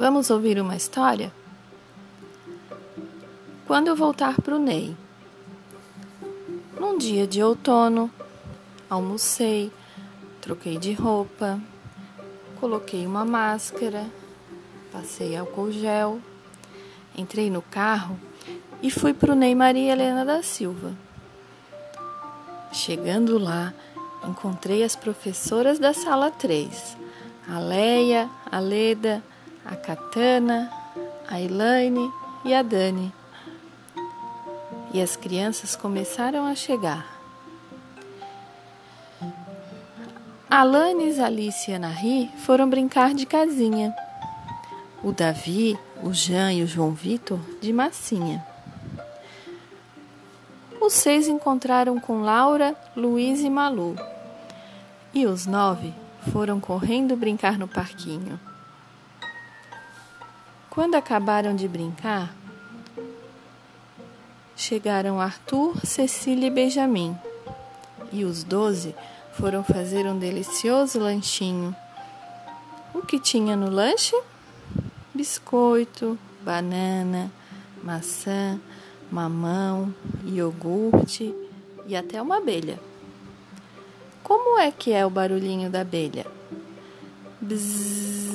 Vamos ouvir uma história? Quando eu voltar para o Ney. Num dia de outono, almocei, troquei de roupa, coloquei uma máscara, passei álcool gel, entrei no carro e fui para o Ney Maria Helena da Silva. Chegando lá, encontrei as professoras da sala 3, a Leia, a Leda, a Katana, a Elaine e a Dani. E as crianças começaram a chegar. Alanis, Alice e Anahi foram brincar de casinha. O Davi, o Jean e o João Vitor de massinha. Os seis encontraram com Laura, Luiz e Malu. E os nove foram correndo brincar no parquinho. Quando acabaram de brincar, chegaram Arthur, Cecília e Benjamin. E os doze foram fazer um delicioso lanchinho. O que tinha no lanche? Biscoito, banana, maçã, mamão, iogurte e até uma abelha. Como é que é o barulhinho da abelha? Bzzz.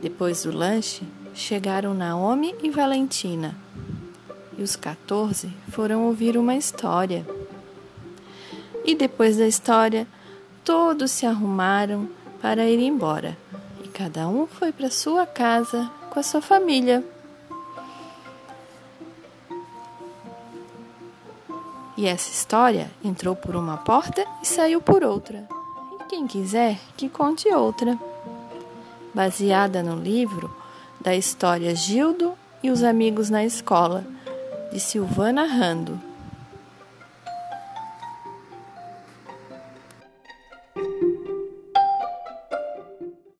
Depois do lanche, chegaram Naomi e Valentina. E os 14 foram ouvir uma história. E depois da história, todos se arrumaram para ir embora. E cada um foi para sua casa com a sua família. E essa história entrou por uma porta e saiu por outra. E quem quiser, que conte outra baseada no livro da história Gildo e os Amigos na Escola, de Silvana Rando.